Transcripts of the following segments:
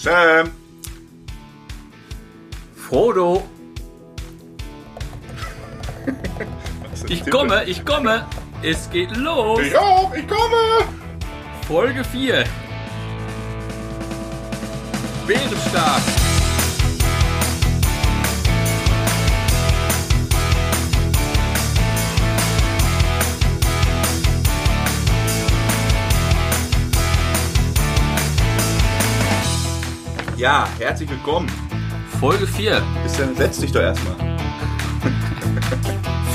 Sam! Frodo! Ich komme, ich komme! Es geht los! Ich auch, ich komme! Folge 4. Bärenstark. Ja, herzlich willkommen. Folge 4. Bisschen, setz dich doch erstmal.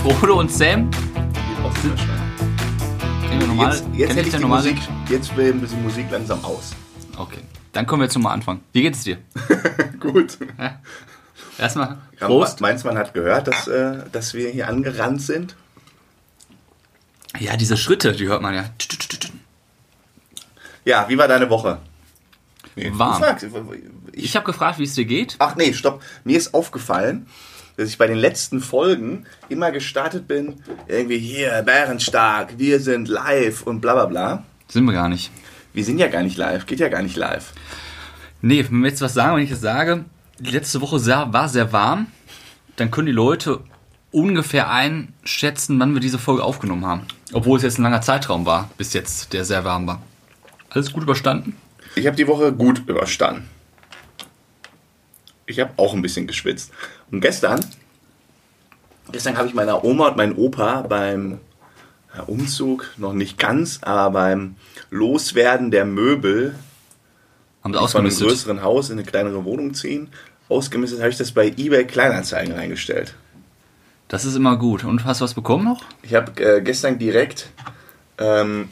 Frodo und Sam. Geht Jetzt, hätte ich die Musik, jetzt wählen wir die Musik langsam aus. Okay. Dann kommen wir nochmal anfangen. Wie geht's dir? Gut. Erstmal Prost. Meinst man hat gehört, dass, äh, dass wir hier angerannt sind? Ja, diese Schritte, die hört man ja. Ja, wie war deine Woche? Nee, Warm. fragst. Ich, Ich habe gefragt, wie es dir geht. ach nee, stopp. Mir ist aufgefallen, dass ich bei den letzten Folgen immer gestartet bin, irgendwie hier, Bärenstark, wir sind live und bla bla bla. Sind wir gar nicht. Wir sind ja gar nicht live, geht ja gar nicht live. Nee, wenn wir jetzt was sagen, wenn ich das sage, die letzte Woche war sehr warm, dann können die Leute ungefähr einschätzen, wann wir diese Folge aufgenommen haben. Obwohl es jetzt ein langer Zeitraum war, bis jetzt, der sehr warm war. Alles gut überstanden? Ich habe die Woche gut überstanden. Ich habe auch ein bisschen geschwitzt. Und gestern, gestern habe ich meiner Oma und meinem Opa beim Umzug, noch nicht ganz, aber beim Loswerden der Möbel Haben von einem größeren Haus in eine kleinere Wohnung ziehen, ausgemistet, habe ich das bei eBay Kleinanzeigen reingestellt. Das ist immer gut. Und hast du was bekommen noch? Ich habe äh, gestern direkt ähm,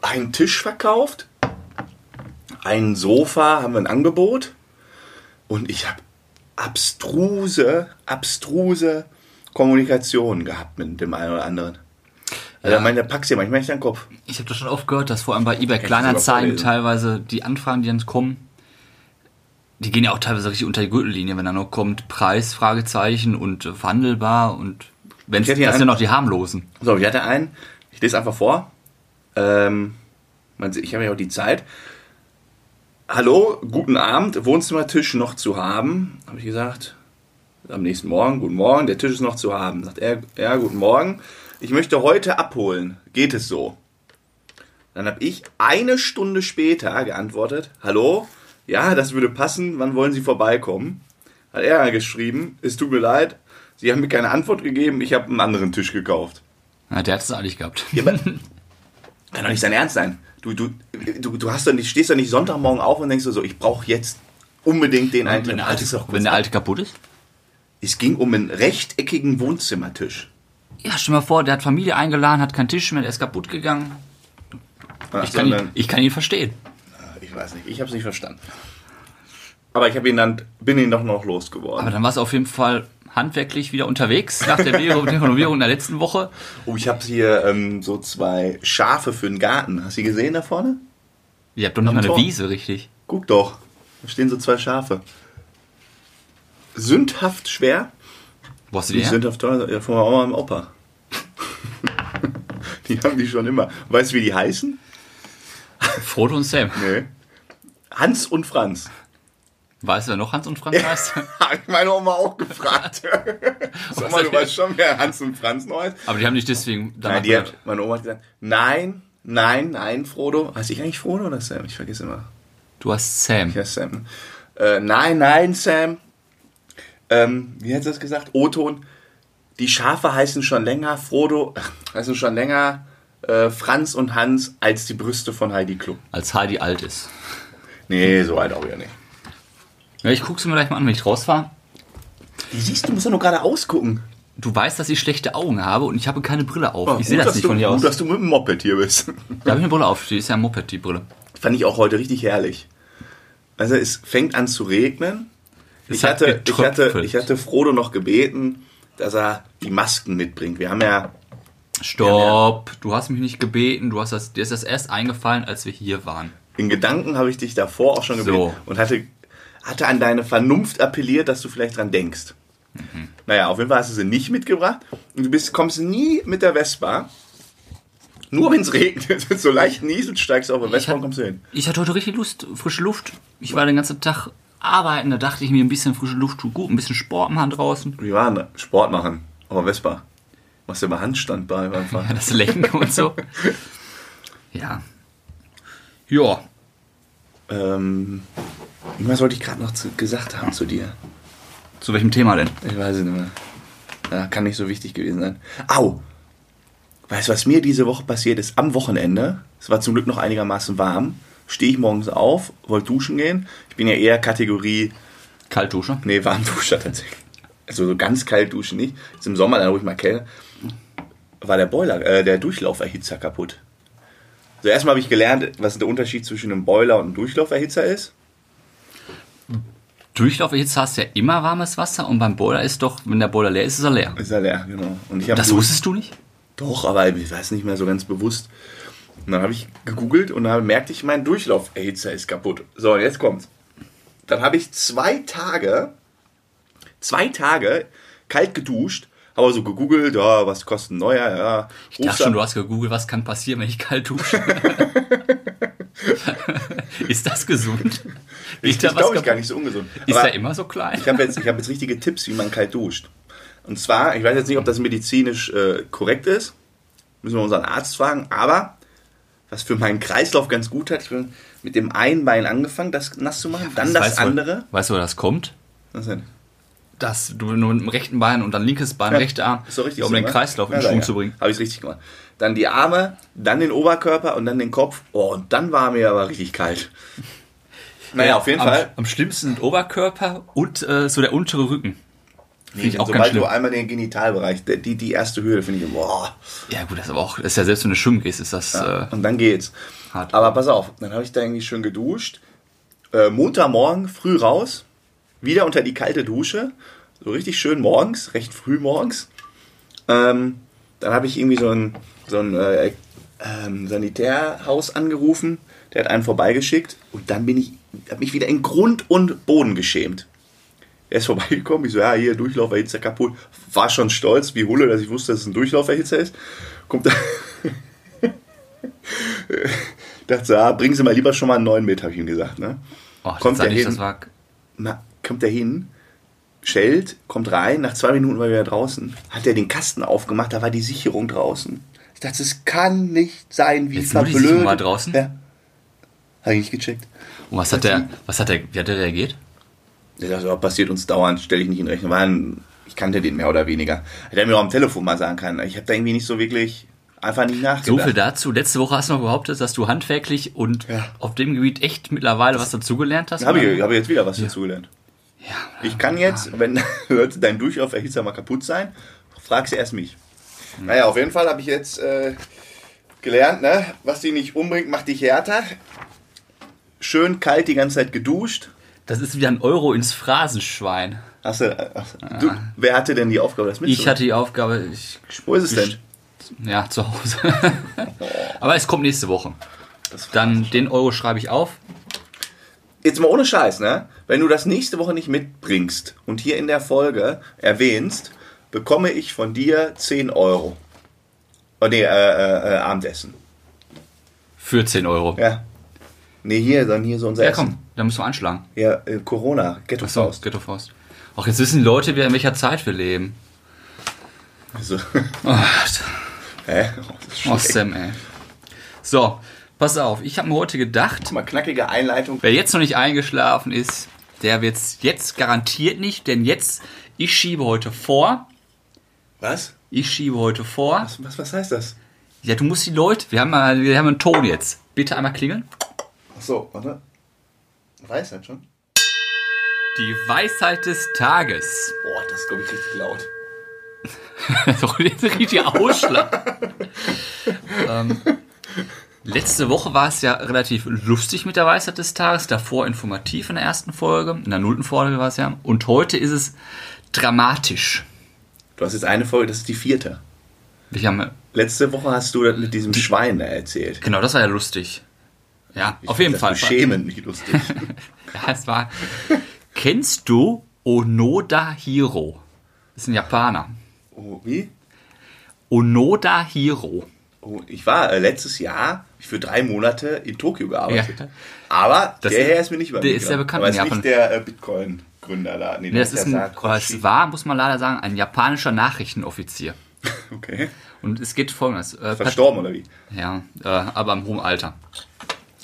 einen Tisch verkauft, ein Sofa haben wir ein Angebot und ich habe abstruse, abstruse Kommunikation gehabt mit dem einen oder anderen. Also Ja. meine packst dir manchmal nicht an den Kopf. Ich habe das schon oft gehört, dass vor allem bei eBay Kleinanzeigen teilweise die Anfragen, die dann kommen, die gehen ja auch teilweise richtig unter die Gürtellinie, wenn da noch kommt Preis, Fragezeichen und äh, verhandelbar und wenn das hier sind einen- noch die harmlosen. So, ich hatte einen, ich lese einfach vor. Ähm, ich habe ja auch die Zeit. Hallo, guten Abend, Wohnzimmertisch noch zu haben, habe ich gesagt. Am nächsten Morgen, guten Morgen, der Tisch ist noch zu haben. Sagt er, ja, guten Morgen. Ich möchte heute abholen. Geht es so? Dann habe ich eine Stunde später geantwortet, hallo, ja, das würde passen, wann wollen Sie vorbeikommen? Hat er geschrieben, es tut mir leid, Sie haben mir keine Antwort gegeben, ich habe einen anderen Tisch gekauft. Ja, der hat es eigentlich gehabt. Ja, kann doch nicht sein Ernst sein. Du, du, du, du hast doch nicht, stehst doch nicht Sonntagmorgen auf und denkst so, ich brauche jetzt unbedingt den einen. wenn, der alte, wenn der alte kaputt ist? Es ging um einen rechteckigen Wohnzimmertisch. Ja, stell mal vor, der hat Familie eingeladen, hat keinen Tisch mehr, der ist kaputt gegangen. Ach, Ich kann, ihn, ich kann ihn verstehen. ich weiß nicht, ich habe es nicht verstanden. Aber ich habe ihn dann, bin ihn doch noch losgeworden. Aber dann war es auf jeden Fall handwerklich wieder unterwegs nach der Renovierung der letzten Woche. oh, ich habe hier ähm, so zwei Schafe für den Garten. Hast du die gesehen da vorne? Ihr habt doch nicht Am mal eine Tor. Wiese, richtig. Guck doch, da stehen so zwei Schafe. Sündhaft schwer. Wo hast du Die her? sind auf teuer, ja, von meiner Oma und Opa. die haben die schon immer. Weißt du, wie die heißen? Frodo und Sam. Nee. Hans und Franz. Weißt du, wer noch Hans und Franz heißt? Habe ich meine Oma auch gefragt. Sag mal, du weißt schon, wer Hans und Franz noch heißt? Aber die haben nicht deswegen danach Nein, die gehört. hat, meine Oma hat gesagt, nein, nein, nein, Frodo. Heißt ich eigentlich Frodo oder Sam? Ich vergesse immer. Du hast Sam. Ja, Sam. Äh, nein, nein, Sam. Ähm, wie hat sie das gesagt? O-Ton. Die Schafe heißen schon länger Frodo, ach, heißen schon länger äh, Franz und Hans als die Brüste von Heidi Klum. Als Heidi alt ist. Nee, so alt auch ja nicht. Ja, ich guck's mir gleich mal an, wenn ich rausfahre. Die siehst du, musst du nur gerade ausgucken. Du weißt, dass ich schlechte Augen habe und ich habe keine Brille auf. Oh, ich sehe gut, das nicht du, von hier gut, aus. dass du mit dem Moped hier bist. Da habe ich eine Brille auf. Die ist ja ein Moped, die Brille. Fand ich auch heute richtig herrlich. Also es fängt an zu regnen. Es Ich hat hatte, ich, hatte, ich hatte Frodo noch gebeten, dass er die Masken mitbringt. Wir haben ja Stopp. Du hast mich nicht gebeten. Du hast das, dir ist das erst eingefallen, als wir hier waren. in Gedanken habe ich dich davor auch schon gebeten So. und hatte, hatte an deine Vernunft appelliert, dass du vielleicht dran denkst. Mhm. Naja, auf jeden Fall hast du sie nicht mitgebracht und du bist, kommst nie mit der Vespa Nur wenn es regnet, so leicht nieselt, steigst du auf, am Westbaum hab- kommst du hin. Ich hatte heute richtig Lust, frische Luft. Ich war den ganzen Tag arbeiten, da dachte ich mir, ein bisschen frische Luft tut gut, ein bisschen Sport machen draußen. Wie war denn? Sport machen, aber Vespa. Machst du immer Handstand bei Fahren? Ja, das Lenken und so. Ja. Ja. Ähm, was wollte ich gerade noch zu, gesagt haben zu dir? Zu welchem Thema denn? Ich weiß es nicht mehr. Ja, kann nicht so wichtig gewesen sein. Au! Weißt du, was mir diese Woche passiert ist? Am Wochenende, es war zum Glück noch einigermaßen warm, stehe ich morgens auf, wollte duschen gehen. Ich bin ja eher Kategorie, Kaltdusche. nee, Warmduscher tatsächlich. Also so ganz kalt duschen nicht. Jetzt im Sommer, dann ruhig mal kälter. War der Boiler, äh, der Durchlauferhitzer kaputt. Also erstmal habe ich gelernt, was der Unterschied zwischen einem Boiler und einem Durchlauferhitzer ist. Durchlauferhitze hast du ja immer warmes Wasser und beim Boiler ist doch, wenn der Boiler leer ist, ist er leer. Ist ja leer, genau. Und ich Das wusstest du nicht? Doch, aber ich weiß nicht mehr so ganz bewusst. Und dann habe ich gegoogelt und dann merkte ich, mein Durchlauferhitzer ist kaputt. So, jetzt kommt's. Dann habe ich zwei Tage, zwei Tage kalt geduscht, habe so gegoogelt, ja, was kostet ein neuer, ja. Ich dachte schon, du hast gegoogelt, was kann passieren, wenn ich kalt dusche. ist das gesund? ich, da glaube ich gar nicht so ungesund. Ist Aber er immer so klein? Ich habe jetzt, ich hab jetzt richtige Tipps, wie man kalt duscht. Und zwar, ich weiß jetzt nicht, ob das medizinisch äh, korrekt ist. Müssen wir unseren Arzt fragen. Aber was für meinen Kreislauf ganz gut hat, ich bin mit dem einen Bein angefangen, das nass zu machen, dann das andere. Du, weißt du, wo das kommt? Was denn? Dass du nur mit dem rechten Bein und dann linkes Bein, rechter Arm, um so, den ne? Kreislauf in Ja, Schwung ja. zu bringen. Habe ich richtig gemacht. Dann die Arme, dann den Oberkörper und dann den Kopf. Oh, und dann war mir aber richtig kalt. Naja, auf jeden am, Fall. Am schlimmsten sind Oberkörper und äh, so der untere Rücken. Finde ich auch ganz Sobald schlimm. du einmal den Genitalbereich, die, die erste Höhe, finde ich, boah. Ja gut, das ist aber auch, das ist ja selbst wenn du schwimmen gehst, ist das äh, Und dann geht's. hart. Aber pass auf, dann habe ich da irgendwie schön geduscht. Äh, Montagmorgen früh raus, wieder unter die kalte Dusche. So richtig schön morgens, recht früh morgens. Ähm, dann habe ich irgendwie so ein, so ein äh, ähm, Sanitärhaus angerufen. Der hat einen vorbeigeschickt. Und dann bin ich, habe mich wieder in Grund und Boden geschämt. Er ist vorbeigekommen. Ich so, ja, hier, Durchlauferhitzer kaputt. War schon stolz, wie Hulle, dass ich wusste, dass es ein Durchlauferhitzer ist. Kommt da. dachte so, ah, bringen Sie mal lieber schon mal einen neuen mit, habe ich ihm gesagt. Ne? oh, kommt ich, hin? war Na, kommt er hin, schellt, kommt rein, nach zwei Minuten war er wieder draußen. Hat er den Kasten aufgemacht, da war die Sicherung draußen. Dachte, es kann nicht sein, wie Jetzt die verblödet. Sicherung war draußen? Ja. Habe ich nicht gecheckt. Und was hat der, was hat der, wie hat der reagiert? Der sagt, ja, passiert uns dauernd, stelle ich nicht in Rechnung. Ein, ich kannte den mehr oder weniger. Hätte er mir auch am Telefon mal sagen können. Ich habe da irgendwie nicht so wirklich, einfach nicht So nachgedacht. viel dazu. Letzte Woche hast du noch behauptet, dass du handwerklich und Ja. auf dem Gebiet echt mittlerweile was dazugelernt hast. Habe ich, hab ich jetzt wieder was dazugelernt. Ja. Ich kann jetzt, wenn sollte dein Durchlauferhitzer mal kaputt sein, frag sie erst mich. Naja, auf jeden Fall habe ich jetzt äh, gelernt, ne? was dich nicht umbringt, macht dich härter. Schön kalt die ganze Zeit geduscht. Das ist wie ein Euro ins Phrasenschwein. Hast du, äh, hast, du, wer hatte denn die Aufgabe, das Ich mitzumachen? hatte die Aufgabe, ich, Wo ist es denn? ja, zu Hause. Aber es kommt nächste Woche. Dann den Euro schreibe ich auf. Jetzt mal ohne Scheiß, ne? Wenn du das nächste Woche nicht mitbringst und hier in der Folge erwähnst, bekomme ich von dir 10 Euro. Oh nee, äh, äh, äh, Abendessen. Für 10 Euro. Ja. Nee, hier, dann hier so unser Ja, Essen. komm, dann müssen wir anschlagen. Ja, äh, Corona, Ghetto Achso, Faust. Ghetto Faust. Auch jetzt wissen die Leute, wer in welcher Zeit wir leben. Also, Oh, hä? Oh, oh. Sam, ey. So, pass auf. Ich habe mir heute gedacht, Mal knackige Einleitung. wer jetzt noch nicht eingeschlafen ist, der wird's jetzt garantiert nicht, denn jetzt, ich schiebe heute vor. Was? Ich schiebe heute vor. Was, was, was heißt das? Ja, du musst die Leute, wir haben, mal, wir haben einen Ton jetzt. Bitte einmal klingeln. Achso, warte. Weiß halt schon. Die Weisheit des Tages. Boah, das ist, glaube ich, richtig laut. Jetzt richtig Ausschlag. ähm, letzte Woche war es ja relativ lustig mit der Weisheit des Tages, davor informativ in der ersten Folge, in der nullten Folge war es ja. Und heute ist es dramatisch. Du hast jetzt eine Folge, das ist die vierte. Wir haben, Letzte Woche hast du das mit diesem Schwein da erzählt. genau, das war ja lustig. Ja, Ich auf jeden find Fall. das Beschämen nicht lustig. Ja, es war. Kennst du Onoda Hiro? Das ist ein Japaner. oh, wie? Onoda Hiro. Oh, ich war äh, letztes Jahr für drei Monate in Tokio gearbeitet. Ja. Aber Das der ist- Herr ist mir nicht der ist sehr bekannt Aber in ist Japan. nicht der äh, Bitcoin-Gründer da. Nee, Nee, das ist ein, es war, muss man leider sagen, ein japanischer Nachrichtenoffizier. Okay. Und es geht folgendes. Äh, Verstorben, oder wie? Ja, äh, aber im hohen Alter.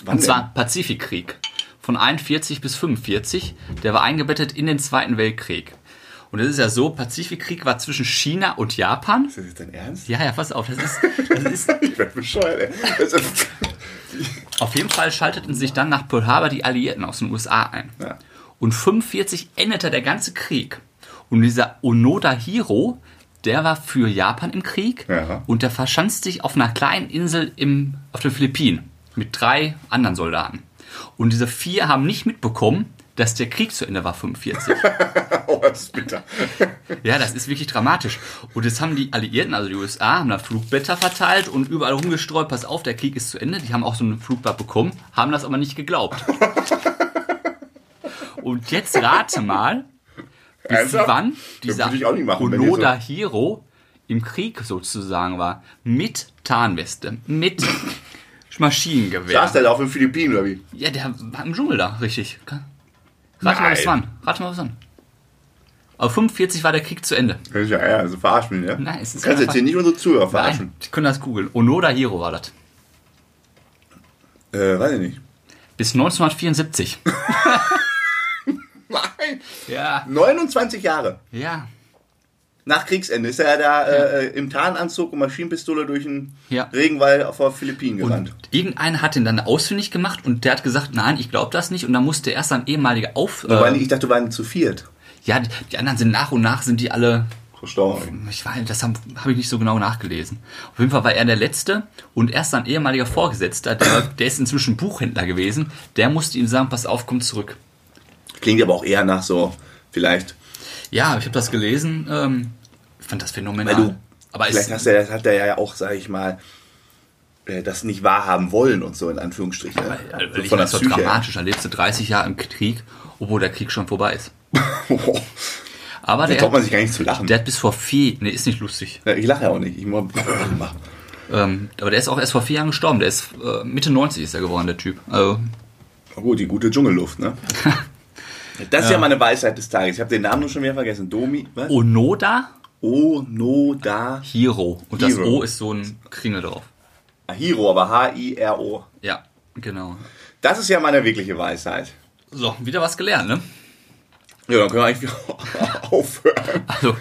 Wann Und zwar Pazifikkrieg. Von 41 bis 45. Der war eingebettet in den Zweiten Weltkrieg. Und es ist ja so, Pazifikkrieg war zwischen China und Japan. Ist das jetzt dein Ernst? Ja, ja, pass auf, das ist, das ist Ich werde bescheuert, ey. Auf jeden Fall schalteten sich dann nach Pearl Harbor die Alliierten aus den USA ein. Ja. Und 45 endete der ganze Krieg. Und dieser Onoda Hiro, der war für Japan im Krieg Ja. und der verschanzt sich auf einer kleinen Insel im, auf den Philippinen mit drei anderen Soldaten. Und diese vier haben nicht mitbekommen, dass der Krieg zu Ende war, 45. oh, das ist bitter. Ja, das ist wirklich dramatisch. Und jetzt haben die Alliierten, also die USA, haben da Flugblätter verteilt und überall rumgestreut, pass auf, der Krieg ist zu Ende. Die haben auch so ein Flugblatt bekommen, haben das aber nicht geglaubt. Und jetzt rate mal, bis Ernsthaft? wann Das dieser Onoda Hiro im Krieg sozusagen war. Mit Tarnweste, mit Maschinengewehr. Saß der da auf den Philippinen, oder wie? Ja, der war im Dschungel da, richtig. Rate mal, was wann. Rate mal, was wann. Aber 45 war der Krieg zu Ende. Ja, ja, also verarsch mich, ne? Nein, es ist Du kannst jetzt hier nicht unsere Zuhörer verarschen. Nein, Sie können das googeln. Onoda Hiro war das. Äh, weiß ich nicht. Bis 1974. Nein! ja. 29 Jahre. Ja. Nach Kriegsende ist er da äh, im Tarnanzug und Maschinenpistole durch den Ja. Regenwald vor Philippinen gerannt. Und irgendeiner hat ihn dann ausfindig gemacht und der hat gesagt, nein, ich glaube das nicht. Und dann musste erst ein ehemaliger auf. Wobei, Äh, ich dachte, wir waren zu viert. ja, die, die anderen sind nach und nach sind die alle. Verstorben. Ich weiß, das habe hab ich nicht so genau nachgelesen. Auf jeden Fall war er der Letzte und erst ein ehemaliger Vorgesetzter, der, der ist inzwischen Buchhändler gewesen, der musste ihm sagen, pass auf, komm zurück. Klingt aber auch eher nach so, vielleicht. Ja, ich habe das gelesen. Ähm, ich fand das phänomenal. Weil du, Aber vielleicht hast das hat er ja auch, sag ich mal, äh, das nicht wahrhaben wollen und so in Anführungsstrichen. ne? Weil, So weil ich von der das so her. dramatisch. Da lebst du 30 Jahre im Krieg, obwohl der Krieg schon vorbei ist. Aber Da der, traut man sich gar nicht zu lachen. der hat bis vor vier, nee, ist nicht lustig. Ja, ich lache ja auch nicht. Ich mach, Ähm, aber der ist auch erst vor vier Jahren gestorben. Der ist äh, Mitte 90 ist er geworden, der Typ. Also, Na gut, die gute Dschungelluft, ne? Das ist ja. meine Weisheit des Tages. Ich habe den Namen nur schon wieder vergessen. Domi, was? Onoda Onoda Hiro. Und das Hiro. O ist so ein Kringel drauf. Hiro, aber H-I-R-O. Ja, genau. Das ist ja meine wirkliche Weisheit. So, wieder was gelernt, ne? Ja, dann können wir eigentlich aufhören. Also,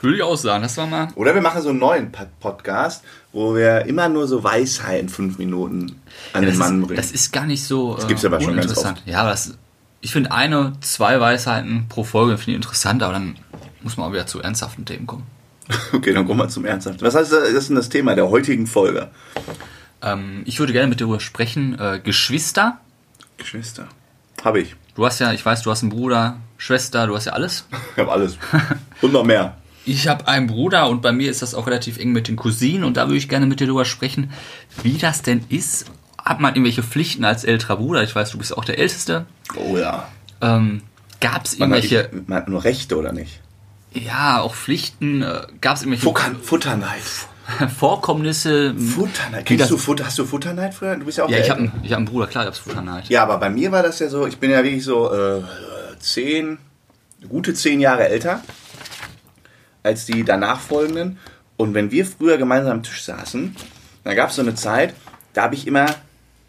würde ich auch sagen, das war mal. Oder wir machen so einen neuen Pod- Podcast, wo wir immer nur so Weisheiten fünf Minuten an den Das Mann ist, bringen. das ist gar nicht so äh, gibt's aber schon ganz uninteressant. Ja, aber das, ich finde eine, zwei Weisheiten pro Folge finde ich interessant, aber dann muss man auch wieder zu ernsthaften Themen kommen. Okay, dann kommen wir zum Ernsthaft. Was heißt das ist denn das Thema der heutigen Folge? Ähm, ich würde gerne mit dir darüber sprechen. Äh, Geschwister. Geschwister. Habe ich. Du hast ja, ich weiß, du hast einen Bruder, Schwester, du hast ja alles. Ich habe alles. Und noch mehr. Ich habe einen Bruder und bei mir ist das auch relativ eng mit den Cousinen und da würde ich gerne mit dir darüber sprechen, wie das denn ist. Hat man irgendwelche Pflichten als älterer Bruder? Ich weiß, du bist auch der Älteste. Oh ja. Ähm, Gab es irgendwelche, man hat nur Rechte, oder nicht? Ja, auch Pflichten? Äh, Gab es irgendwelche Futter, Futterneid. Vorkommnisse? Futterneid. Wie Kennst du Futter, hast du Futterneid früher? Du bist ja auch Ja, ich habe einen, hab einen Bruder, klar gab es Futterneid. Ja, aber bei mir war das ja so, ich bin ja wirklich so äh, zehn, gute zehn Jahre älter als die danach folgenden. Und wenn wir früher gemeinsam am Tisch saßen, dann gab es so eine Zeit, da habe ich immer,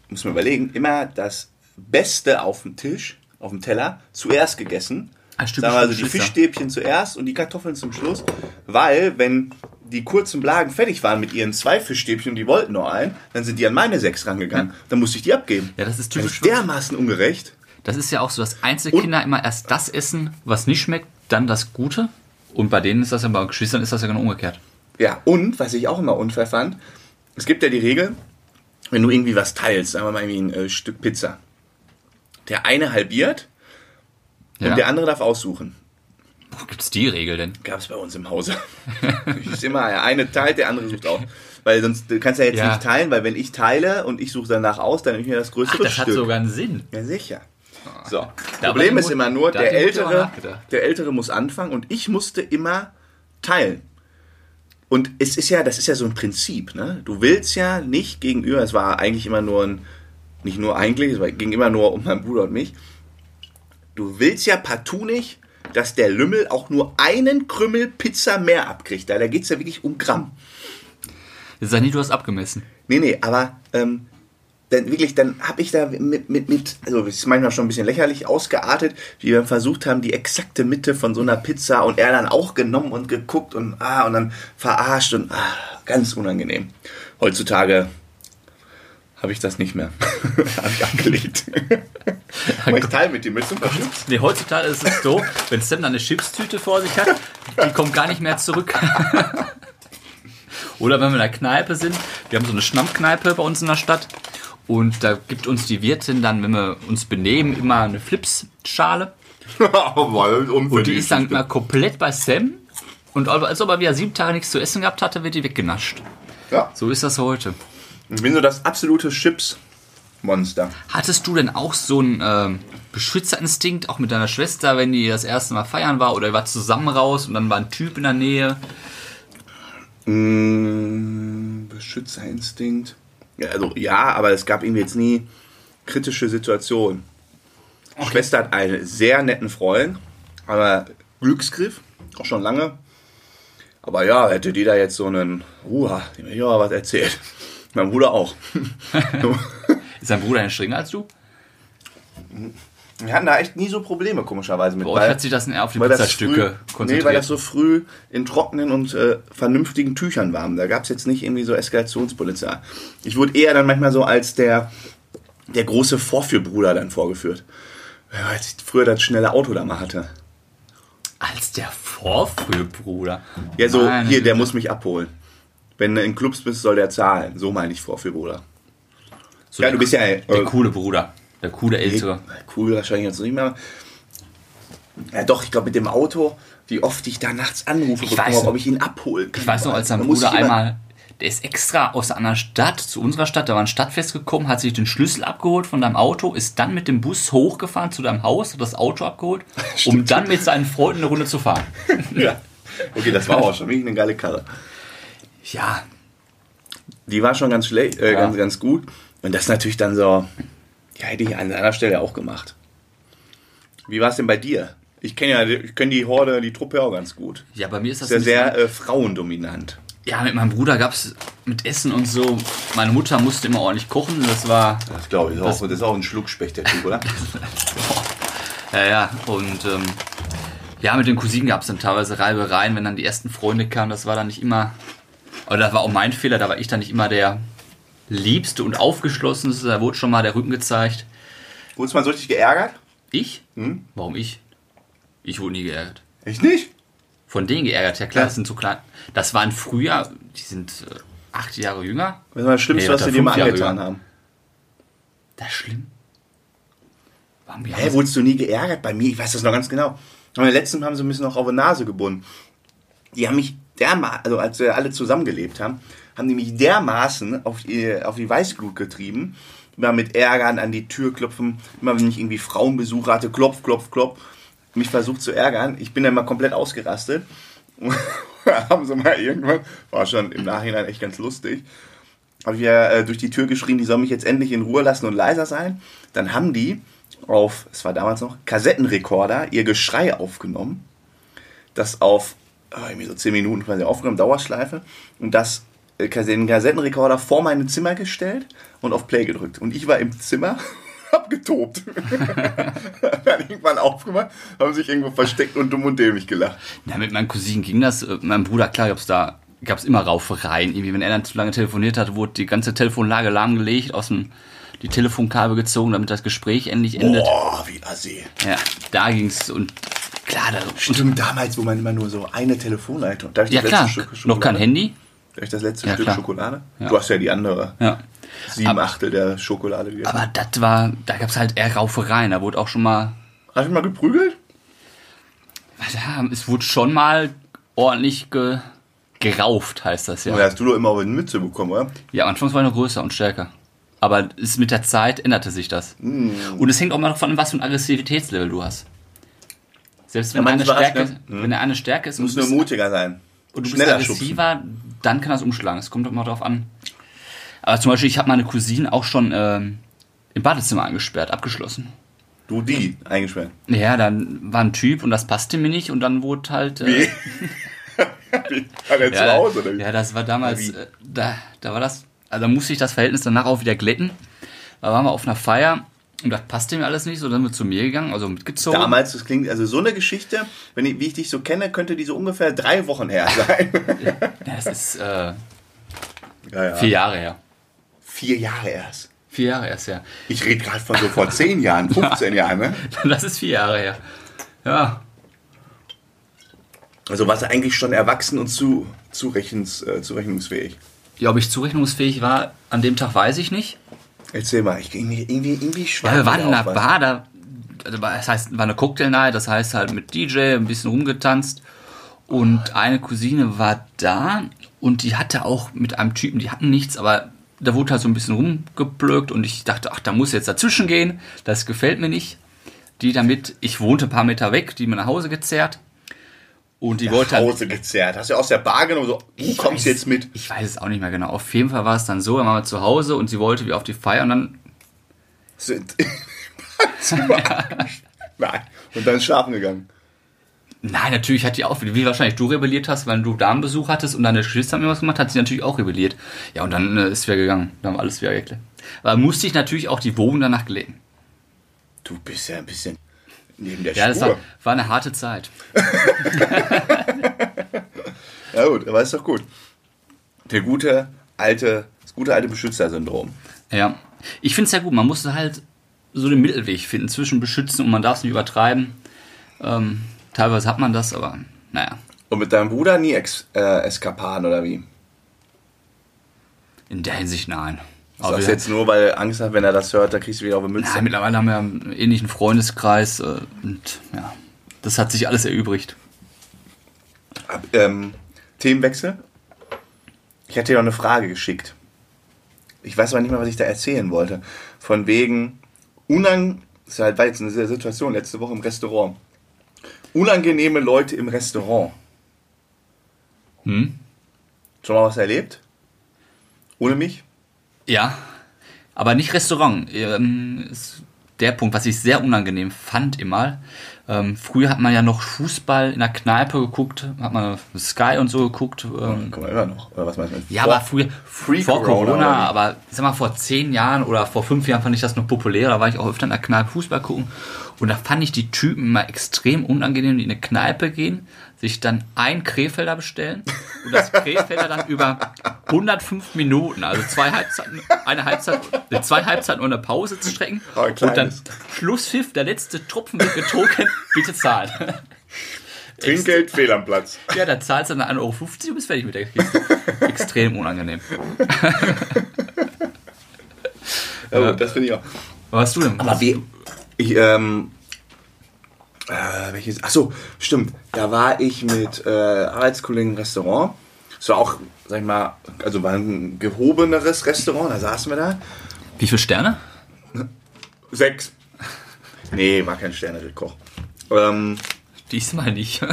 muss man überlegen, immer das Beste auf dem Tisch, auf dem Teller, zuerst gegessen. Sagen wir also die. Fischstäbchen zuerst und die Kartoffeln zum Schluss. Weil, wenn die kurzen Blagen fertig waren mit ihren zwei Fischstäbchen und die wollten nur einen, dann sind die an meine sechs rangegangen. Dann musste ich die abgeben. Ja, das ist Das typisch. ist dermaßen ungerecht. Das ist ja auch so, dass Einzelkinder immer erst das essen, was nicht schmeckt, dann das Gute. Und bei denen ist das ja, bei Geschwistern ist das ja genau umgekehrt. Ja, und was ich auch immer unfair fand, es gibt ja die Regel, wenn du irgendwie was teilst, sagen wir mal irgendwie ein äh, Stück Pizza. Der eine halbiert Ja. und der andere darf aussuchen. Wo gibt's die Regel denn? Gab es bei uns im Hause. ist immer, der eine teilt, der andere sucht aus. Weil sonst du kannst ja jetzt Ja. nicht teilen, weil wenn ich teile und ich suche danach aus, dann nehme ich mir das Ach, größere das Stück. hat sogar einen Sinn. Ja, sicher. So. Da Problem ist Mut- immer nur, der Ältere, der Ältere muss anfangen und ich musste immer teilen. Und es ist ja, das ist ja so ein Prinzip, ne? Du willst ja nicht gegenüber, es war eigentlich immer nur ein, nicht nur eigentlich, es war, ging immer nur um meinen Bruder und mich. Du willst ja partout nicht, dass der Lümmel auch nur einen Krümmel Pizza mehr abkriegt. Da, da geht es ja wirklich um Gramm. Sag nie, du hast abgemessen. Nee, nee, aber ähm, dann wirklich, dann habe ich da mit, mit, mit, also es ist manchmal schon ein bisschen lächerlich ausgeartet, wie wir versucht haben, die exakte Mitte von so einer Pizza und er dann auch genommen und geguckt und ah, und dann verarscht und ah, ganz unangenehm. Heutzutage habe ich das nicht mehr. habe ich abgelegt. Aber ich teile mit dir mit zum Beispiel. Nee, heutzutage ist es so, wenn Sam dann eine Chipstüte vor sich hat, die kommt gar nicht mehr zurück. Oder wenn wir in der Kneipe sind, wir haben so eine Schnammkneipe bei uns in der Stadt und da gibt uns die Wirtin dann, wenn wir uns benehmen, immer eine Flipsschale. und die ist dann mal komplett bei Sam. Und als ob er wieder sieben Tage nichts zu essen gehabt hatte, wird die weggenascht. Ja. So ist das heute. Ich bin so das absolute Chips-Monster. Hattest du denn auch so einen ähm, Beschützerinstinkt, auch mit deiner Schwester, wenn die das erste Mal feiern war oder ihr wart zusammen raus und dann war ein Typ in der Nähe? Mm, Beschützerinstinkt. Ja, also ja, aber es gab irgendwie jetzt nie kritische Situationen. Okay. Schwester hat einen sehr netten Freund, aber Glücksgriff, auch schon lange. Aber ja, hätte die da jetzt so einen, uha, dem hätte ich was erzählt. Mein Bruder auch. Ist dein Bruder ein strenger als du? Wir hatten da echt nie so Probleme, komischerweise mit. Bei euch hat sich das eher auf die Pizzastücke konzentriert. Nee, weil das so früh in trockenen und äh, vernünftigen Tüchern war. Da gab es jetzt nicht irgendwie so Eskalationspolizei. Ich wurde eher dann manchmal so als der, der große Vorführbruder dann vorgeführt. Als ich früher das schnelle Auto da mal hatte. Als der Vorführbruder? Ja, so, Meine hier, der muss mich abholen. Wenn du in Clubs bist, soll der zahlen. So meine ich Vorführbruder. So ja, du bist ja... Äh, der coole Bruder. Der coole Ältere. Cool wahrscheinlich jetzt nicht mehr. Ja doch, ich glaube mit dem Auto, wie oft ich da nachts anrufe, ich weiß, ob ich ihn abholen kann. Ich weiß noch, als sein Bruder einmal, der ist extra aus einer Stadt zu unserer Stadt, da war ein Stadtfest gekommen, hat sich den Schlüssel abgeholt von deinem Auto, ist dann mit dem Bus hochgefahren zu deinem Haus, hat das Auto abgeholt, um dann mit seinen Freunden eine Runde zu fahren. ja. Okay, das war auch schon wirklich eine geile Karre. Ja. Die war schon ganz schlecht, äh, ja. ganz, ganz gut. Und das natürlich dann so, ja, hätte ich an seiner Stelle auch gemacht. Wie war es denn bei dir? Ich kenne ja, ich kenne die Horde, die Truppe auch ganz gut. Ja, bei mir ist das ist ja sehr äh, frauendominant. Ja, mit meinem Bruder gab es mit Essen und so. Meine Mutter musste immer ordentlich kochen. Das war. Das glaube ich das, auch. Das ist auch ein Schluckspecht, der Typ, oder? ja, ja. Und ähm, ja, mit den Cousinen gab es dann teilweise Reibereien, wenn dann die ersten Freunde kamen. Das war dann nicht immer. Aber das war auch mein Fehler. Da war ich dann nicht immer der liebste und aufgeschlossenste. Da wurde schon mal der Rücken gezeigt. Wurdest du mal so richtig geärgert? Ich? Hm? Warum ich? Ich wurde nie geärgert. Echt nicht? Von denen geärgert, ja klar, ja. das sind so klein. Das waren früher, die sind äh, acht Jahre jünger. Was war das Schlimmste, nee, was sie dir mal angetan haben? Das ist schlimm. Warum Hä, hey, wurdest du nie geärgert? Bei mir, ich weiß das noch ganz genau. Aber letzten haben sie ein bisschen noch auf die Nase gebunden. Die haben mich dermaßen, also als wir alle zusammengelebt haben, haben die mich dermaßen auf die, auf die Weißglut getrieben. Immer mit Ärgern an die Tür klopfen. Immer wenn ich irgendwie Frauenbesuch hatte, klopf, klopf, klopf. Mich versucht zu ärgern. Ich bin dann mal komplett ausgerastet. haben sie mal irgendwann, war schon im Nachhinein echt ganz lustig, habe ich ja äh, durch die Tür geschrien, die sollen mich jetzt endlich in Ruhe lassen und leiser sein. Dann haben die auf, es war damals noch, Kassettenrekorder ihr Geschrei aufgenommen. Das auf oh, irgendwie so 10 Minuten quasi aufgenommen, Dauerschleife. Und das den Kassettenrekorder vor mein Zimmer gestellt und auf Play gedrückt. Und ich war im Zimmer, hab getobt. dann irgendwann aufgemacht, haben sich irgendwo versteckt und dumm und dämlich gelacht. Ja, mit meinen Cousinen ging das. Äh, meinem Bruder, klar, gab's da gab es immer Raufereien. Irgendwie, wenn er dann zu lange telefoniert hat, wurde die ganze Telefonlage lahmgelegt, aus dem die Telefonkabel gezogen, damit das Gespräch endlich endet. Boah, wie assi. Ja, da ging's und klar, da Stimmt, damals, wo man immer nur so eine Telefonleitung. ja, klar, noch kein Handy. Vielleicht das letzte ja, Stück klar. Schokolade? Ja. Du hast ja die andere. Ja. Sieben Achtel der Schokolade gegessen. Aber das war, da gab es halt eher Raufereien. Da wurde auch schon mal. Hast du mal geprügelt? Ja, es wurde schon mal ordentlich ge, gerauft, heißt das ja. Aber hast du doch immer auch eine Mütze bekommen, oder? Ja, anfangs war ich noch größer und stärker. Aber ist mit der Zeit änderte sich das. Mm. Und es hängt auch mal davon was für ein Aggressivitätslevel du hast. Selbst wenn, ja, eine Stärke, ne? wenn eine Stärke ist. Du musst nur mutiger sein. und du Schneller bist aggressiver, dann kann das umschlagen. Es kommt doch mal drauf an. Aber zum Beispiel, ich habe meine Cousine auch schon ähm, im Badezimmer eingesperrt, abgeschlossen. Du die eingesperrt. Ja, dann war ein Typ und das passte mir nicht und dann wurde halt. Äh, Wie? War der zu ja, Hause oder wie? ja, das war damals. Äh, da, da war das. Also da musste ich das Verhältnis danach auch wieder glätten. Da waren wir auf einer Feier und das passte mir alles nicht, so dann sind wir zu mir gegangen, also mitgezogen. Damals, das klingt, also so eine Geschichte, wenn ich, wie ich dich so kenne, könnte die so ungefähr drei Wochen her sein. Ja, das ist äh, ja, ja. vier Jahre her. Vier Jahre erst. Vier Jahre erst her. Ich rede gerade von so vor zehn Jahren, 15 Jahren, ne? Das ist vier Jahre her. Ja. Also warst du eigentlich schon erwachsen und zu, zurechnens, äh, zurechnungsfähig. Ja, ob ich zurechnungsfähig war, an dem Tag weiß ich nicht. Erzähl mal, ich irgendwie, irgendwie, irgendwie Ja, schwach. wir waren in einer Bar, da, also das heißt, war eine Cocktail-Night, das heißt halt mit DJ, ein bisschen rumgetanzt. Und eine Cousine war da und die hatte auch mit einem Typen, die hatten nichts, aber da wurde halt so ein bisschen rumgeblökt und ich dachte, ach, da muss jetzt dazwischen gehen, das gefällt mir nicht. Die damit, ich wohnte ein paar Meter weg, die mir nach Hause gezerrt. Und die wollte halt Hause gezerrt. Hast du aus der Bar genommen, so, du kommst weiß- jetzt mit. Ich weiß es auch nicht mehr genau. Auf jeden Fall war es dann so, dann waren wir zu Hause und sie wollte wie auf die Feier und dann, Sind Nein. Und dann schlafen gegangen. nein, natürlich hat die auch, wie wahrscheinlich du rebelliert hast, weil du Damenbesuch hattest und deine Geschwister haben irgendwas gemacht, hat sie natürlich auch rebelliert. Ja, und dann äh, ist wieder gegangen. Dann haben wir alles wieder geklärt. Aber musste ich natürlich auch die Wogen danach gelegen. Du bist ja ein bisschen neben der Ja, das Spur. war, war eine harte Zeit. Ja gut, aber ist doch gut. Der gute alte, das gute alte Beschützersyndrom. Ja. Ich finde es ja gut, man musste halt so den Mittelweg finden zwischen beschützen und man darf es nicht übertreiben. Ähm, teilweise hat man das, aber naja. Und mit deinem Bruder nie Ex äh, Eskapaden oder wie? In der Hinsicht nein. Das Aber du jetzt nur, weil Angst hat, wenn er das hört, da kriegst du wieder auf die Mütze. Ja, mittlerweile haben wir einen ähnlichen Freundeskreis äh, und ja, das hat sich alles erübrigt. Ähm, Themenwechsel. Ich hatte dir noch eine Frage geschickt. Ich weiß aber nicht mehr, was ich da erzählen wollte. Von wegen unang... Das war halt- war jetzt eine Situation letzte Woche im Restaurant. Unangenehme Leute im Restaurant. Hm? Schon mal was erlebt? Ohne mich? Ja, aber nicht Restaurant. Ähm, ist der Punkt, was ich sehr unangenehm fand immer. Ähm, früher hat man ja noch Fußball in der Kneipe geguckt, hat man Sky und so geguckt. Ähm, Kann man immer noch. Oder was meinst du? Ja, Vor- aber früher, Free vor Corona, Corona, aber sag mal, vor zehn Jahren oder vor fünf Jahren fand ich das noch populär. Da war ich auch öfter in der Kneipe Fußball gucken. Und da fand ich die Typen immer extrem unangenehm, die in eine Kneipe gehen, sich dann ein Krefelder bestellen und das Krefelder dann über 105 Minuten, also zwei Halbzeiten, eine Halbzeit, äh, zwei Halbzeiten und eine Pause zu strecken. Oh, und dann. Schlusspfiff, der letzte Tropfen wird getrunken, bitte zahlen. Trinkgeld, fehl am Platz. Ja, da zahlst du dann 1,50 Euro und bist fertig mit der Kiste. Extrem unangenehm. Ja, gut, das finde ich auch. Was hast du denn? Aber wie. Ich, ähm. Äh, welches? Achso, stimmt. Da war ich mit äh, Arbeitskollegen im Restaurant. Es war auch, sag ich mal, also war ein gehobeneres Restaurant. Da saßen wir da. Wie viele Sterne? Sechs. Nee, war kein Sternekoch. Ähm, Diesmal nicht.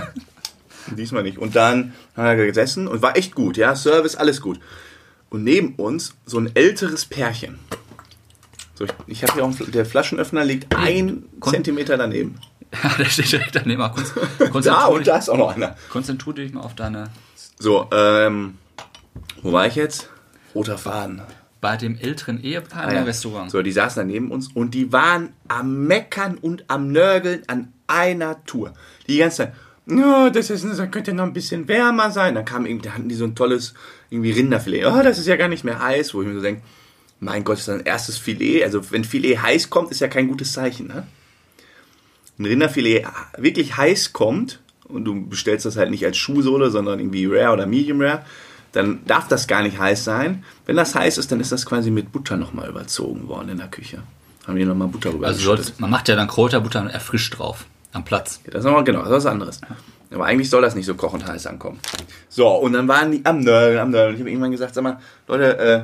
diesmal nicht. Und dann haben wir gesessen und war echt gut, ja. Service, alles gut. Und neben uns so ein älteres Pärchen. So, ich ich habe hier auch einen, der Flaschenöffner liegt ein Kon- Zentimeter daneben. Ja, der steht direkt daneben. Konz- Da und da ist auch noch einer. konzentrier dich mal auf deine. So, ähm, wo war ich jetzt? Roter Faden. Bei dem älteren Ehepaar Ah, im ja. Restaurant. So, die saßen da neben uns und die waren am Meckern und am Nörgeln an einer Tour. Die ganze Zeit. Ja, das, ist, das könnte noch ein bisschen wärmer sein. Dann kam irgendwie, da hatten die so ein tolles irgendwie Rinderfilet. Oh, das ist ja gar nicht mehr heiß. Wo ich mir so denke, mein Gott, das ist ein erstes Filet. Also wenn Filet heiß kommt, ist ja kein gutes Zeichen. Ne? Ein Rinderfilet wirklich heiß kommt und du bestellst das halt nicht als Schuhsohle, sondern irgendwie Rare oder Medium Rare, dann darf das gar nicht heiß sein. Wenn das heiß ist, dann ist das quasi mit Butter nochmal überzogen worden in der Küche. Haben die nochmal Butter rüber Also geschüttet. soll's, man macht ja dann Kräuterbutter und erfrischt drauf. Am Platz. Das ist nochmal genau, das ist was anderes. Aber eigentlich soll das nicht so kochend heiß ankommen. So, und dann waren die am Nörgeln, am Nörgeln. Ich habe irgendwann gesagt, sag mal, Leute, äh,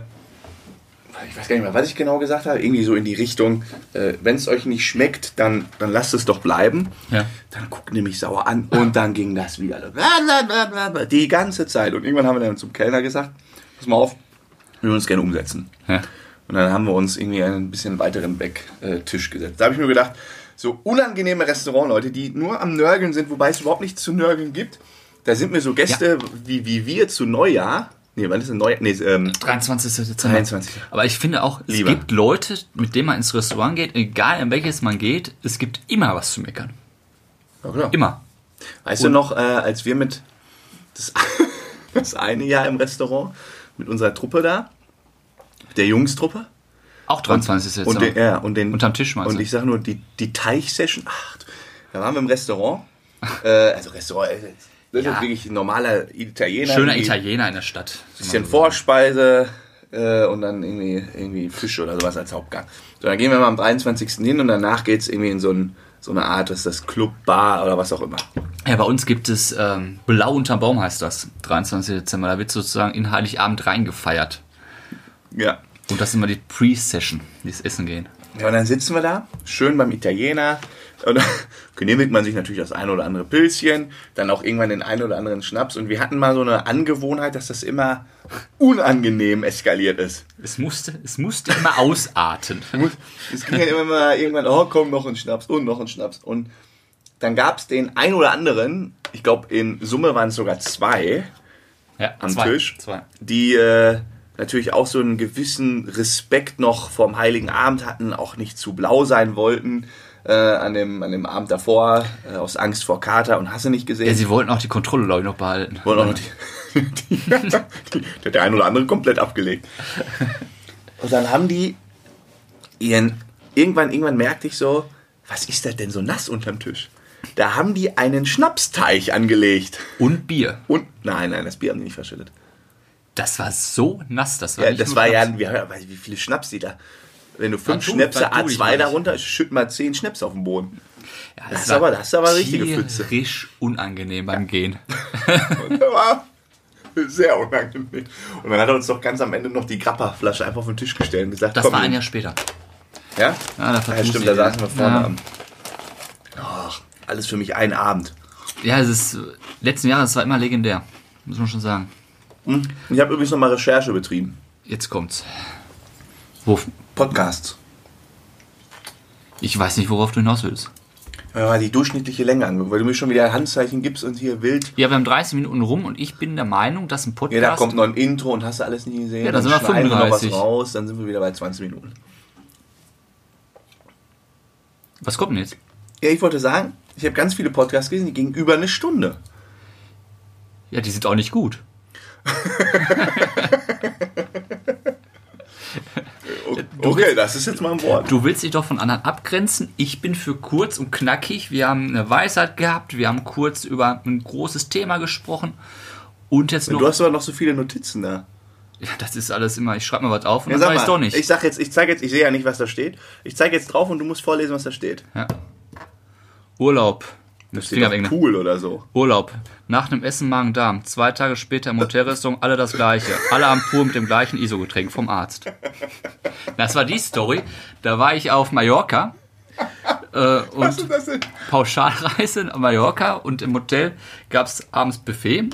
ich weiß gar nicht mehr, was ich genau gesagt habe, irgendwie so in die Richtung, äh, wenn es euch nicht schmeckt, dann, dann lasst es doch bleiben. Ja. Dann guckt mich sauer an und dann ging das wieder. Die ganze Zeit. Und irgendwann haben wir dann zum Kellner gesagt, pass mal auf, wir würden uns gerne umsetzen. Ja. Und dann haben wir uns irgendwie einen bisschen weiteren Backtisch gesetzt. Da habe ich mir gedacht, so unangenehme Restaurantleute, die nur am Nörgeln sind, wobei es überhaupt nichts zu nörgeln gibt. Da sind mir so Gäste wie, wie wir zu Neujahr. Nee, wann ist denn Neujahr? Nee, ähm, 23. Dezember. 23. Aber ich finde auch, es Lieber. gibt Leute, mit denen man ins Restaurant geht, egal in welches man geht, es gibt immer was zu meckern. ja, klar. Immer. Weißt du noch, äh, als wir mit das, das eine Jahr im Restaurant mit unserer Truppe da, der Jungstruppe Auch 23. und Dezember. den, ja, und den Unterm Tisch meinst und ich sage nur die die Teichsession. Ach, da waren wir im Restaurant, äh, also Restaurant, äh, das Ja. ist wirklich ein normaler Italiener. Schöner Italiener in der Stadt. bisschen Vorspeise äh, und dann irgendwie, irgendwie Fisch oder sowas als Hauptgang. So, dann gehen wir mal am 23. hin und danach geht's irgendwie in so, ein, so eine Art, was ist das Club, Bar oder was auch immer. Ja, bei uns gibt es ähm, Blau unterm Baum heißt das. 23. Dezember. Da wird sozusagen in Heiligabend reingefeiert. Ja. Und das ist immer die Pre-Session, dieses Essen gehen. Ja, und dann sitzen wir da, schön beim Italiener. Und dann genehmigt man sich natürlich das ein oder andere Pilzchen, dann auch irgendwann den ein oder anderen Schnaps. Und wir hatten mal so eine Angewohnheit, dass das immer unangenehm eskaliert ist. Es musste, es musste immer ausarten. Es ging dann immer mal irgendwann, oh komm, noch ein Schnaps und noch ein Schnaps. Und dann gab es den ein oder anderen, ich glaube in Summe waren es sogar zwei, Ja, am zwei. Tisch, Zwei. die äh, natürlich auch so einen gewissen Respekt noch vom Heiligen Abend hatten, auch nicht zu blau sein wollten äh, an, dem, an dem Abend davor, äh, aus Angst vor Kater und Hasse nicht gesehen. Ja, sie wollten auch die Kontrolle, glaube ich, noch behalten. Wollen auch noch die, die, die, die, der ein oder andere komplett abgelegt. Und dann haben die ihren, irgendwann, irgendwann merkte ich so, was ist das denn so nass unterm Tisch? Da haben die einen Schnapsteich angelegt. Und Bier. Und, nein, nein, das Bier haben die nicht verschüttet. Das war so nass. Das war, Ja, nicht das war ja, Schnaps. wie, weiß ich, wie viele Schnaps die da. Wenn du fünf du- Schnäpse war du, ich A2 weiß. darunter, schütt mal zehn Schnaps auf den Boden. Ja, das ist war aber- das ist aber richtige Pfütze. tierisch unangenehm beim Gehen. Und das war sehr unangenehm. Und dann hat er uns doch ganz am Ende noch die Grappa-Flasche einfach auf den Tisch gestellt und gesagt, Das komm, war ein Jahr später. Ja? Ja, da ja stimmt, da saßen wir vorne Ja. am. Ach, alles für mich ein Abend. Ja, es ist, letzten Jahre, es war immer legendär. Muss man schon sagen. Ich habe übrigens nochmal Recherche betrieben. Jetzt kommt's. Wo, Podcasts. ich weiß nicht, worauf du hinaus willst. Mal die durchschnittliche Länge angeguckt, weil du mir schon wieder Handzeichen gibst und hier wild. Ja, wir haben 30 Minuten rum und ich bin der Meinung, dass ein Podcast. Ja, da kommt noch ein Intro und hast du alles nicht gesehen. Ja, da Dann sind wir schneiden noch was 35. raus, dann sind wir wieder bei 20 Minuten. Was kommt denn jetzt? Ja, ich wollte sagen, ich habe ganz viele Podcasts gelesen, die gingen über eine Stunde. Ja, die sind auch nicht gut. Okay, das ist jetzt mal ein Wort. Du willst dich doch von anderen abgrenzen. Ich bin für kurz und knackig. Wir haben eine Weisheit gehabt. Wir haben kurz über ein großes Thema gesprochen. Und jetzt noch. Du hast aber noch so viele Notizen da. ja, das ist alles immer. Ich schreibe mal was auf und Ja, dann sag weiß doch nicht. Ich sag jetzt, ich zeige jetzt, ich sehe ja nicht, was da steht. Ich zeige jetzt drauf und du musst vorlesen, was da steht. ja. Urlaub. Da Mit steht Fingerwegen. cool oder so. Urlaub. Nach dem Essen Magen-Darm. Zwei Tage später im Hotelrestaurant alle das gleiche. Alle am Pool mit dem gleichen ISO-Getränk vom Arzt. Das war die Story. Da war ich auf Mallorca. Äh, Was und das? Pauschalreise in Mallorca und im Hotel gab es abends Buffet.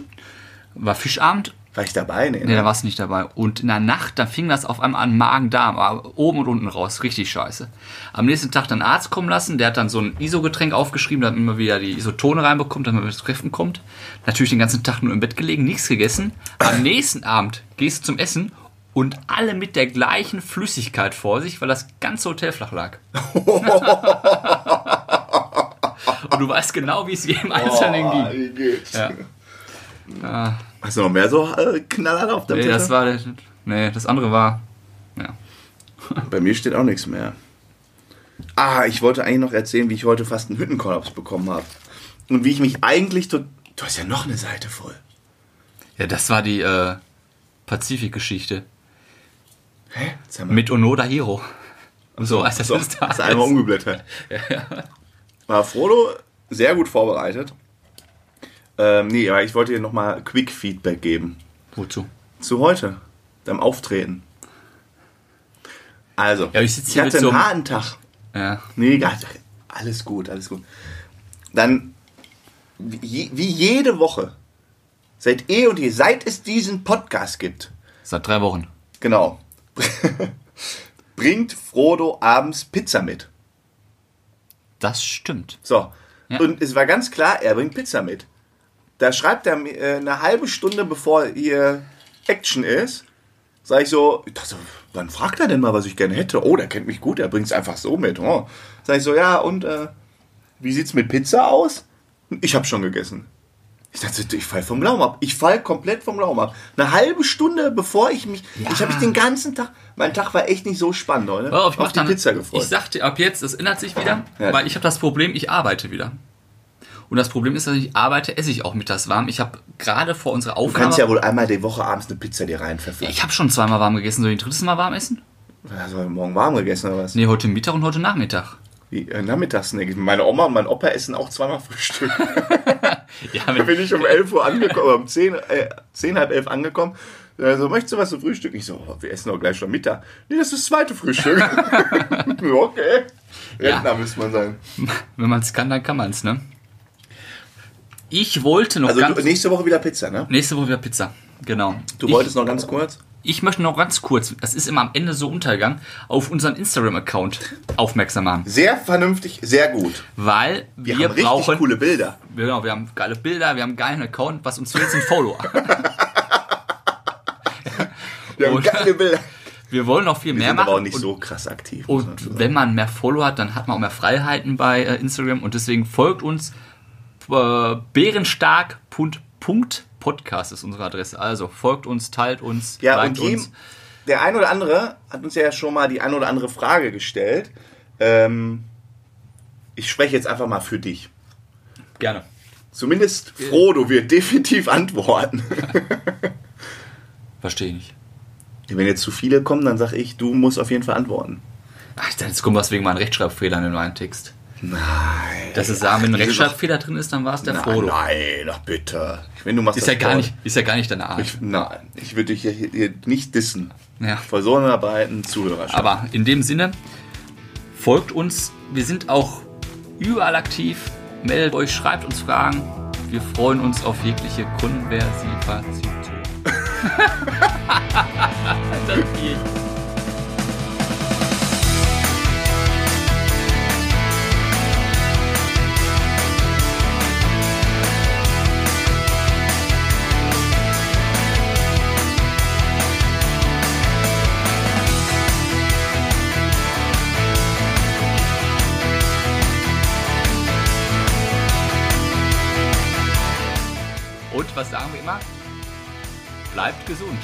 War Fischabend. War ich dabei? Nee, Nee, ne? da warst du nicht dabei. Und in der Nacht, da fing das auf einmal an Magen-Darm, oben und unten raus. Richtig scheiße. Am nächsten Tag dann Arzt kommen lassen. Der hat dann so ein ISO-Getränk aufgeschrieben, damit man wieder die Isotone reinbekommt, damit man mit Kräften kommt. Natürlich den ganzen Tag nur im Bett gelegen, nichts gegessen. Am nächsten Abend gehst du zum Essen und alle mit der gleichen Flüssigkeit vor sich, weil das ganze Hotel flach lag. und du weißt genau, wie es jedem Einzelnen Oh, ging. Ja. Ah, Hast du noch mehr so äh, Knaller auf der nee, Zettel? das war, der- nee, das andere war, ja. Bei mir steht auch nichts mehr. Ah, ich wollte eigentlich noch erzählen, wie ich heute fast einen Hüttenkollaps bekommen habe. Und wie ich mich eigentlich... Du hast ja noch eine Seite voll. Ja, das war die äh, Pazifik-Geschichte. Hä? Mit Onoda Hiro. So, als das So, ist da. hast du einmal umgeblättert. War Frodo sehr gut vorbereitet. Ähm, nee, aber ich wollte dir nochmal Quick Feedback geben. Wozu? Zu heute, deinem Auftreten. Also, Ja, ich hier hatte so einen harten Tag. Ja. Nee, gar. Alles gut, alles gut. Dann, wie, wie jede Woche, seit eh und je, seit es diesen Podcast gibt, Seit drei Wochen. genau, bringt Frodo abends Pizza mit. Das stimmt. So. Ja. Und es war ganz klar, er bringt Pizza mit. Da schreibt er äh, eine halbe Stunde bevor hier Action ist, sag ich so, ich dachte, wann fragt er denn mal, was ich gerne hätte? Oh, der kennt mich gut, er bringt es einfach so mit. Oh. Sag ich so, ja, und äh, wie sieht's mit Pizza aus? Ich habe schon gegessen. Ich dachte, ich fall vom Glauben ab. Ich fall komplett vom Glauben ab. Eine halbe Stunde bevor ich mich. Ja. Ich habe mich den ganzen Tag. Mein Tag war echt nicht so spannend, Leute. Auf, ich mach die dann- Pizza gefreut. Ich sagte ab jetzt, es ändert sich wieder, Ja. weil ich habe das Problem, ich arbeite wieder. Und das Problem ist, dass ich arbeite, esse ich auch mittags warm. Ich habe gerade vor unserer du Aufnahme. kannst ja wohl einmal die Woche abends eine Pizza dir reinpfeffern. ich habe schon zweimal warm gegessen. Soll ich ein drittes Mal warm essen? Hast du morgen warm gegessen oder was? Nee, heute Mittag und heute Nachmittag. Wie, äh, nachmittags. Nee. Meine Oma und mein Opa essen auch zweimal Frühstück. Ja, Da bin ich um 11 Uhr angekommen, um 10, äh, 10, halb 11 angekommen. Also, möchtest du was zum Frühstück? Ich so, oh, wir essen doch gleich schon Mittag. Nee, das ist das zweite Frühstück. Ja, okay. Rentner müsste man sein. Wenn man es kann, dann kann man es, ne? Ich wollte noch Also ganz... nächste Woche wieder Pizza, ne? nächste Woche wieder Pizza. Genau. Du ich, wolltest noch ganz kurz? ich möchte noch ganz kurz, das ist immer am Ende so untergegangen, auf unseren Instagram-Account aufmerksam machen. Sehr vernünftig, sehr gut. Wir, Wir, wir haben richtig brauchen... coole Bilder. Genau, wir haben geile Bilder, wir haben einen geilen Account, was uns fehlt, sind Follower. Wir haben Und- geile Bilder. Wir wollen noch viel Wir mehr sind machen. aber auch nicht und, so krass aktiv. und wenn man mehr Follower hat, dann hat man auch mehr Freiheiten bei äh, Instagram und deswegen folgt uns äh, bärenstark.podcast ist unsere Adresse. Also folgt uns, teilt uns, Ja, liked und uns. der ein oder andere hat uns ja schon mal die ein oder andere Frage gestellt. Ähm, ich spreche jetzt einfach mal für dich. Gerne. Zumindest Frodo wird definitiv antworten. Verstehe ich nicht. Wenn jetzt zu viele kommen, dann sage ich, du musst auf jeden Fall antworten. Ach, jetzt kommt was wegen meinen Rechtschreibfehlern in meinem Text. Nein. Dass es Diese Rechtschreibfehler drin ist, dann war es der Nein, Frodo. nein, ach bitte. Wenn du machst Ist ja gar nicht, ist ja gar nicht deine Art. Ich, nein, ich würde dich hier, hier nicht dissen. Ja. Vor so einer breiten Zuhörerschaft. Aber in dem Sinne, folgt uns. Wir sind auch überall aktiv. Meldet euch, schreibt uns Fragen. Wir freuen uns auf jegliche Konversifation. das geht. Was sagen wir immer? Bleibt gesund.